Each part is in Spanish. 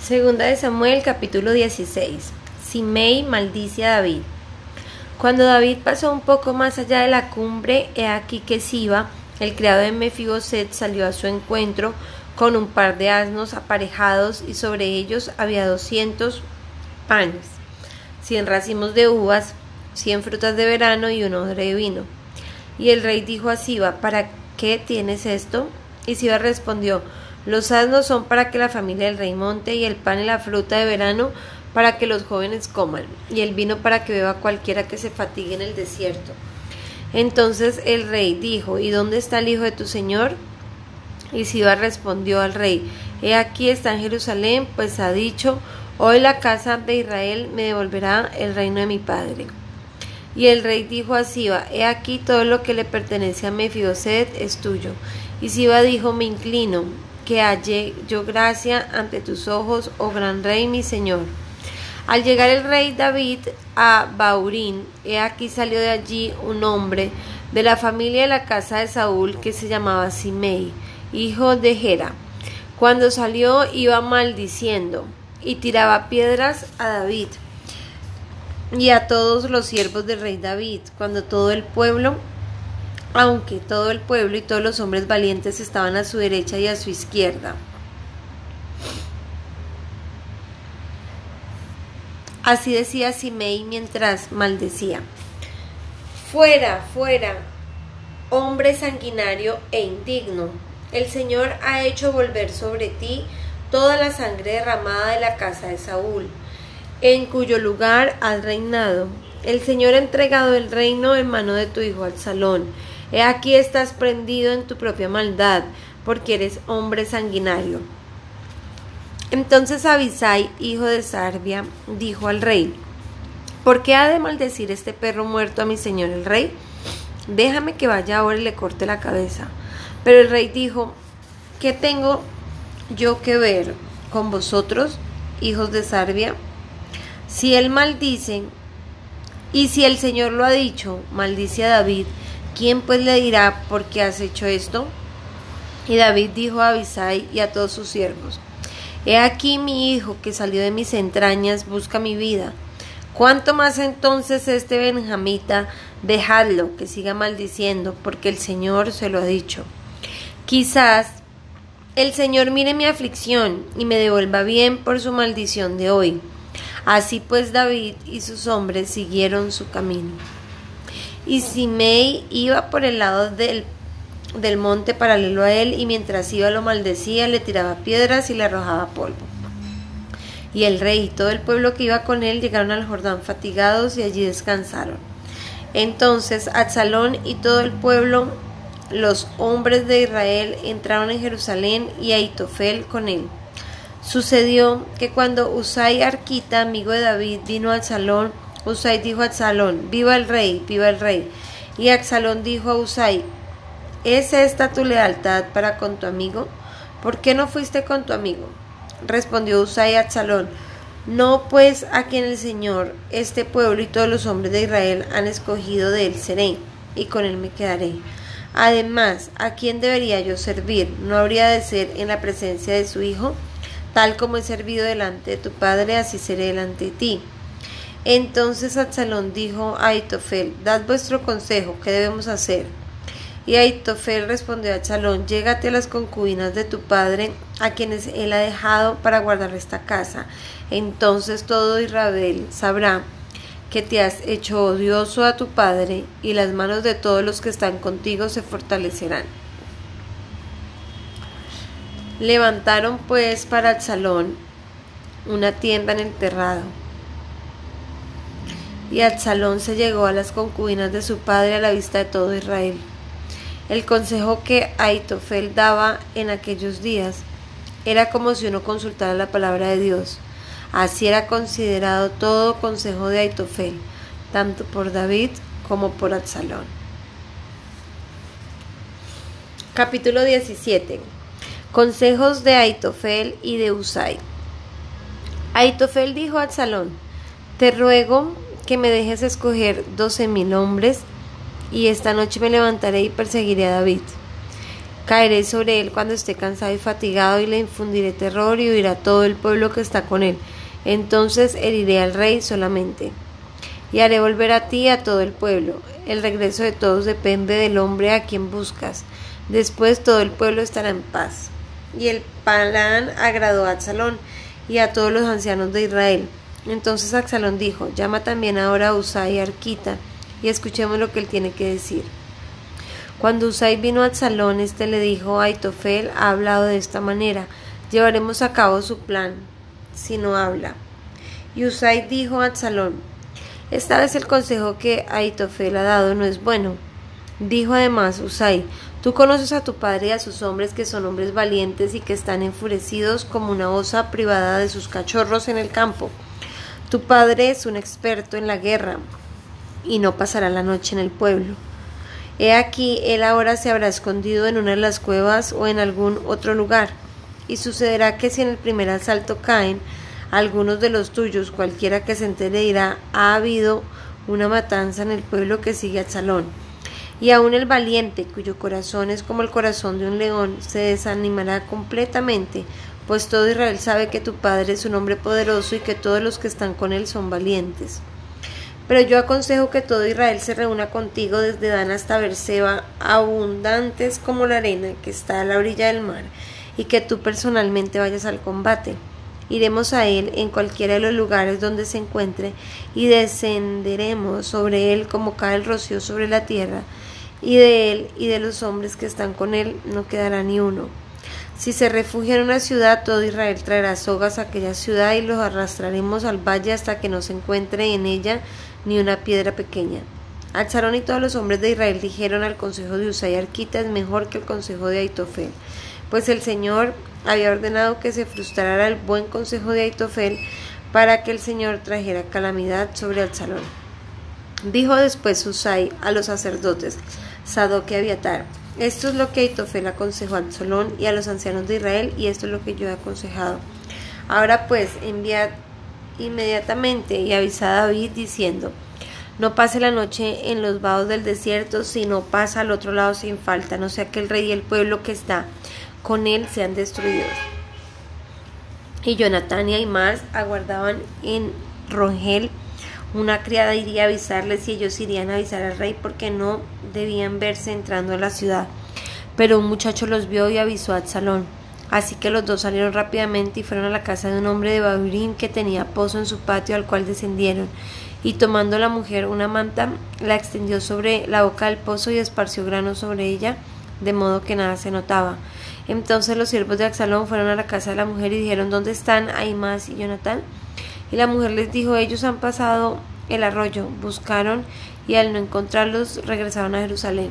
Segunda de Samuel capítulo 16. Simei maldice a David. Cuando David pasó un poco más allá de la cumbre, he aquí que Siba, el criado de Mefiboset, salió a su encuentro con un par de asnos aparejados y sobre ellos había doscientos panes, cien racimos de uvas, cien frutas de verano y un odre de vino. Y el rey dijo a Siba, ¿para qué tienes esto? Y Siba respondió, los asnos son para que la familia del rey monte y el pan y la fruta de verano para que los jóvenes coman y el vino para que beba cualquiera que se fatigue en el desierto. Entonces el rey dijo, ¿y dónde está el hijo de tu señor? Y Siba respondió al rey, He aquí está en Jerusalén, pues ha dicho, Hoy la casa de Israel me devolverá el reino de mi padre. Y el rey dijo a Siba, He aquí todo lo que le pertenece a Mefiboset es tuyo. Y Siba dijo, Me inclino, que hallé yo gracia ante tus ojos, oh gran rey mi señor. Al llegar el rey David a Baurín, he aquí salió de allí un hombre de la familia de la casa de Saúl que se llamaba Simei, hijo de Gera. Cuando salió iba maldiciendo y tiraba piedras a David y a todos los siervos del rey David, cuando todo el pueblo aunque todo el pueblo y todos los hombres valientes estaban a su derecha y a su izquierda. Así decía Simei mientras maldecía. Fuera, fuera, hombre sanguinario e indigno. El Señor ha hecho volver sobre ti toda la sangre derramada de la casa de Saúl, en cuyo lugar has reinado. El Señor ha entregado el reino en mano de tu hijo Absalón He aquí estás prendido en tu propia maldad, porque eres hombre sanguinario. Entonces Abisai, hijo de Sarbia, dijo al rey, ¿por qué ha de maldecir este perro muerto a mi señor el rey? Déjame que vaya ahora y le corte la cabeza. Pero el rey dijo, ¿qué tengo yo que ver con vosotros, hijos de Sarbia? Si él maldice, y si el Señor lo ha dicho, maldice a David, ¿quién pues le dirá por qué has hecho esto? Y David dijo a Abisai y a todos sus siervos, He aquí mi hijo que salió de mis entrañas busca mi vida. ¿Cuánto más entonces este benjamita? Dejadlo, que siga maldiciendo, porque el Señor se lo ha dicho. Quizás el Señor mire mi aflicción y me devuelva bien por su maldición de hoy. Así pues David y sus hombres siguieron su camino y Simei iba por el lado del, del monte paralelo a él y mientras iba lo maldecía, le tiraba piedras y le arrojaba polvo. Y el rey y todo el pueblo que iba con él llegaron al Jordán fatigados y allí descansaron. Entonces Absalón y todo el pueblo, los hombres de Israel, entraron en Jerusalén y Aitofel con él. Sucedió que cuando Usai Arquita, amigo de David, vino al salón, Usai dijo a Absalón, viva el rey, viva el rey. Y Absalón dijo a Usai, ¿es esta tu lealtad para con tu amigo? ¿Por qué no fuiste con tu amigo? Respondió Usai a Absalón, no pues a quien el Señor, este pueblo y todos los hombres de Israel han escogido de él seré, y con él me quedaré. Además, ¿a quién debería yo servir? ¿No habría de ser en la presencia de su hijo? Tal como he servido delante de tu padre, así seré delante de ti. Entonces Absalón dijo a Aitofel, dad vuestro consejo, ¿qué debemos hacer? Y Aitofel respondió a Absalón, llégate a las concubinas de tu padre, a quienes él ha dejado para guardar esta casa. Entonces todo Israel sabrá que te has hecho odioso a tu padre, y las manos de todos los que están contigo se fortalecerán. Levantaron pues para Absalón una tienda en el terrado y Absalón se llegó a las concubinas de su padre a la vista de todo Israel. El consejo que Aitofel daba en aquellos días era como si uno consultara la palabra de Dios. Así era considerado todo consejo de Aitofel, tanto por David como por Absalón. Capítulo 17. Consejos de Aitofel y de Usai. Aitofel dijo a Absalón, Te ruego que me dejes escoger doce mil hombres, y esta noche me levantaré y perseguiré a David. Caeré sobre él cuando esté cansado y fatigado y le infundiré terror y huirá todo el pueblo que está con él. Entonces heriré al rey solamente. Y haré volver a ti a todo el pueblo. El regreso de todos depende del hombre a quien buscas. Después todo el pueblo estará en paz. Y el Palán agradó a Absalón y a todos los ancianos de Israel. Entonces Absalón dijo, llama también ahora a Usai Arquita, y escuchemos lo que él tiene que decir. Cuando Usai vino a Absalón, este le dijo, Aitofel ha hablado de esta manera, llevaremos a cabo su plan, si no habla. Y Usai dijo a Absalón, esta vez el consejo que Aitofel ha dado no es bueno. Dijo además Usai, Tú conoces a tu padre y a sus hombres que son hombres valientes y que están enfurecidos como una osa privada de sus cachorros en el campo. Tu padre es un experto en la guerra y no pasará la noche en el pueblo. He aquí, él ahora se habrá escondido en una de las cuevas o en algún otro lugar. Y sucederá que si en el primer asalto caen algunos de los tuyos, cualquiera que se entere dirá, ha habido una matanza en el pueblo que sigue al salón y aun el valiente, cuyo corazón es como el corazón de un león, se desanimará completamente, pues todo Israel sabe que tu Padre es un hombre poderoso y que todos los que están con él son valientes. Pero yo aconsejo que todo Israel se reúna contigo desde Dan hasta Berseba, abundantes como la arena que está a la orilla del mar, y que tú personalmente vayas al combate. Iremos a él en cualquiera de los lugares donde se encuentre y descenderemos sobre él como cae el rocío sobre la tierra, y de él y de los hombres que están con él no quedará ni uno. Si se refugia en una ciudad, todo Israel traerá sogas a aquella ciudad y los arrastraremos al valle hasta que no se encuentre en ella ni una piedra pequeña. Alzaron y todos los hombres de Israel dijeron al consejo de Usay Arquita es mejor que el consejo de Aitofel, pues el Señor había ordenado que se frustrara el buen consejo de Aitofel para que el Señor trajera calamidad sobre Absalón. Dijo después Usai a los sacerdotes, Sadoc y Abiatar, esto es lo que Aitofel aconsejó a Absalón y a los ancianos de Israel, y esto es lo que yo he aconsejado. Ahora pues, enviad inmediatamente y avisad a David diciendo, no pase la noche en los vados del desierto, sino pasa al otro lado sin falta, no sea que el rey y el pueblo que está con él sean destruidos. Y Jonatán y Mars aguardaban en Rongel una criada iría a avisarles y ellos irían a avisar al rey porque no debían verse entrando a la ciudad. Pero un muchacho los vio y avisó a Absalón. Así que los dos salieron rápidamente y fueron a la casa de un hombre de Babirín que tenía pozo en su patio al cual descendieron. Y tomando la mujer una manta, la extendió sobre la boca del pozo y esparció grano sobre ella, de modo que nada se notaba. Entonces los siervos de Absalón fueron a la casa de la mujer y dijeron ¿Dónde están Aimás y Jonatán? Y la mujer les dijo, ellos han pasado el arroyo, buscaron y al no encontrarlos regresaron a Jerusalén.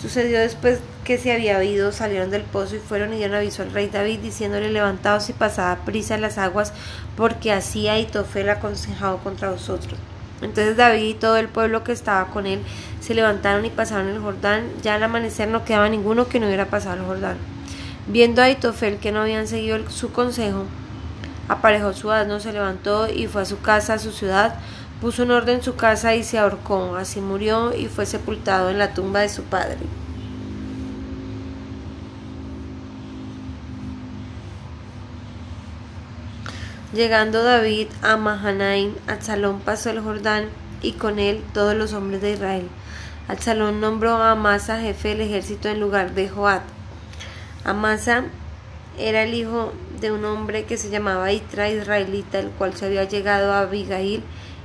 Sucedió después que se había oído, salieron del pozo y fueron y dieron aviso al rey David diciéndole levantaos y pasad prisa en las aguas porque así Aitofel aconsejado contra vosotros. Entonces David y todo el pueblo que estaba con él se levantaron y pasaron el Jordán. Ya al amanecer no quedaba ninguno que no hubiera pasado el Jordán. Viendo a Aitofel que no habían seguido su consejo, aparejó su asno, se levantó y fue a su casa, a su ciudad, puso en orden su casa y se ahorcó. Así murió y fue sepultado en la tumba de su padre. Llegando David a Mahanaim, Absalón pasó el Jordán y con él todos los hombres de Israel. Absalón nombró a Amasa jefe del ejército en lugar de Joab. Amasa era el hijo de un hombre que se llamaba Itra israelita, el cual se había llegado a Abigail,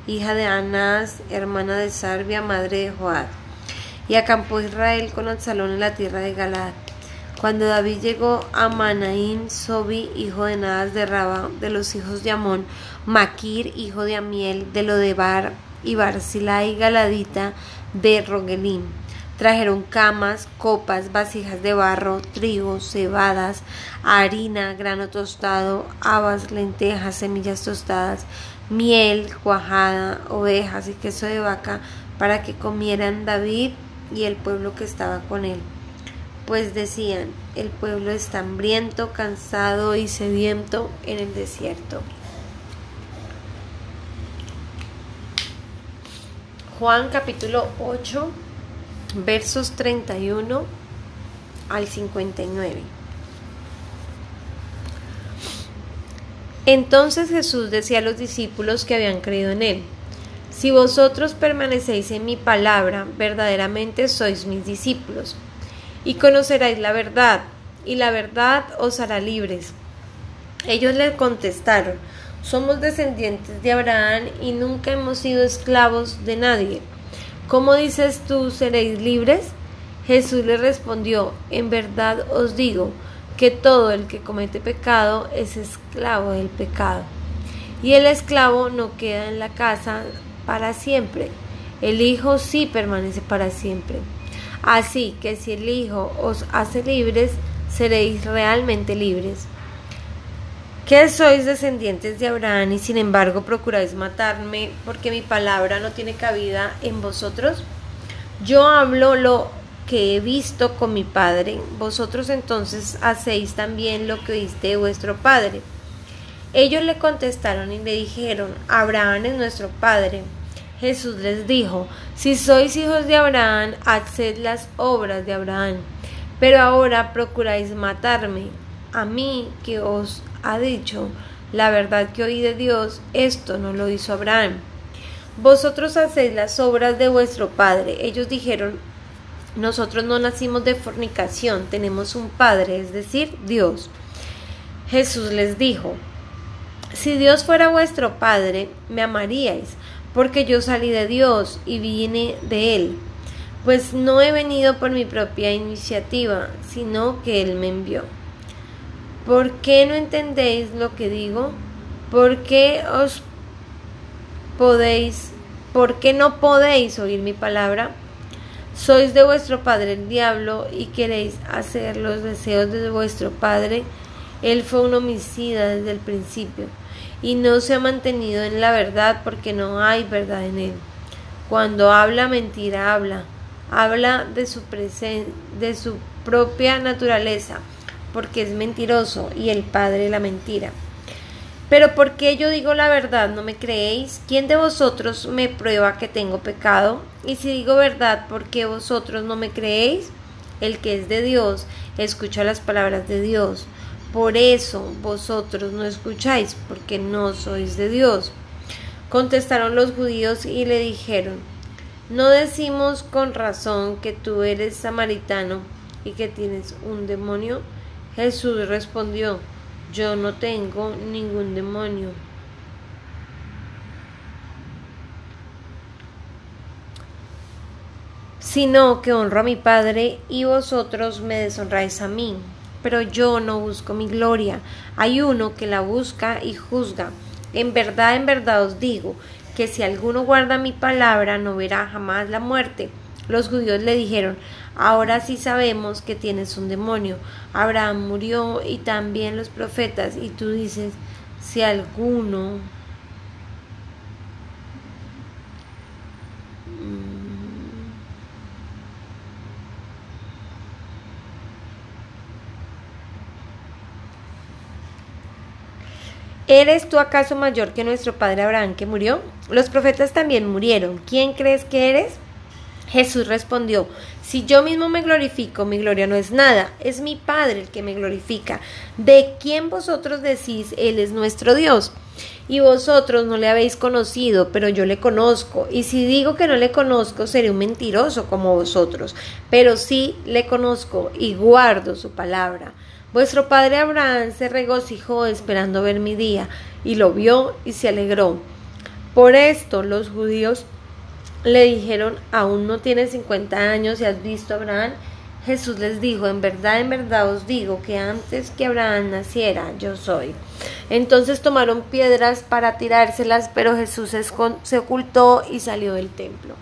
hija de Anás, hermana de Sarbia, madre de Joab. Y acampó Israel con Absalón en la tierra de Galaad. Cuando David llegó a Manaín, Sobi, hijo de Nadas de Raba, de los hijos de Amón, Maquir, hijo de Amiel, de Lodebar, y Barzilai Galadita de Rogelim Trajeron camas, copas, vasijas de barro, trigo, cebadas, harina, grano tostado, habas, lentejas, semillas tostadas, miel, cuajada, ovejas y queso de vaca para que comieran David y el pueblo que estaba con él. Pues decían, el pueblo está hambriento, cansado y sediento en el desierto. Juan capítulo 8 versos 31 al 59. Entonces Jesús decía a los discípulos que habían creído en él, Si vosotros permanecéis en mi palabra, verdaderamente sois mis discípulos, y conoceréis la verdad, y la verdad os hará libres. Ellos le contestaron, somos descendientes de Abraham y nunca hemos sido esclavos de nadie. ¿Cómo dices tú seréis libres? Jesús le respondió, en verdad os digo, que todo el que comete pecado es esclavo del pecado. Y el esclavo no queda en la casa para siempre, el Hijo sí permanece para siempre. Así que si el Hijo os hace libres, seréis realmente libres. ¿Qué sois descendientes de Abraham y sin embargo procuráis matarme porque mi palabra no tiene cabida en vosotros? Yo hablo lo que he visto con mi padre, vosotros entonces hacéis también lo que oíste de vuestro padre. Ellos le contestaron y le dijeron, Abraham es nuestro padre. Jesús les dijo, si sois hijos de Abraham, haced las obras de Abraham. Pero ahora procuráis matarme, a mí que os ha dicho, la verdad que oí de Dios, esto no lo hizo Abraham. Vosotros hacéis las obras de vuestro padre. Ellos dijeron, nosotros no nacimos de fornicación, tenemos un Padre, es decir, Dios. Jesús les dijo, si Dios fuera vuestro Padre, me amaríais, porque yo salí de Dios y vine de Él. Pues no he venido por mi propia iniciativa, sino que Él me envió. ¿Por qué no entendéis lo que digo? ¿Por qué os podéis, por qué no podéis oír mi palabra? Sois de vuestro padre el diablo y queréis hacer los deseos de vuestro padre. Él fue un homicida desde el principio y no se ha mantenido en la verdad porque no hay verdad en él. Cuando habla mentira habla, habla de su de su propia naturaleza, porque es mentiroso y el padre la mentira. Pero ¿por qué yo digo la verdad? ¿No me creéis? ¿Quién de vosotros me prueba que tengo pecado? Y si digo verdad, ¿por qué vosotros no me creéis? El que es de Dios escucha las palabras de Dios. Por eso vosotros no escucháis, porque no sois de Dios. Contestaron los judíos y le dijeron, ¿no decimos con razón que tú eres samaritano y que tienes un demonio? Jesús respondió, yo no tengo ningún demonio. sino que honro a mi Padre y vosotros me deshonráis a mí. Pero yo no busco mi gloria, hay uno que la busca y juzga. En verdad, en verdad os digo, que si alguno guarda mi palabra no verá jamás la muerte. Los judíos le dijeron, ahora sí sabemos que tienes un demonio. Abraham murió y también los profetas, y tú dices, si alguno... Mm, ¿Eres tú acaso mayor que nuestro padre Abraham que murió? Los profetas también murieron. ¿Quién crees que eres? Jesús respondió, si yo mismo me glorifico, mi gloria no es nada, es mi Padre el que me glorifica. ¿De quién vosotros decís, Él es nuestro Dios? Y vosotros no le habéis conocido, pero yo le conozco. Y si digo que no le conozco, seré un mentiroso como vosotros. Pero sí le conozco y guardo su palabra. Vuestro padre Abraham se regocijó esperando ver mi día, y lo vio y se alegró. Por esto los judíos le dijeron, aún no tienes 50 años y has visto a Abraham. Jesús les dijo, en verdad, en verdad os digo que antes que Abraham naciera, yo soy. Entonces tomaron piedras para tirárselas, pero Jesús se ocultó y salió del templo.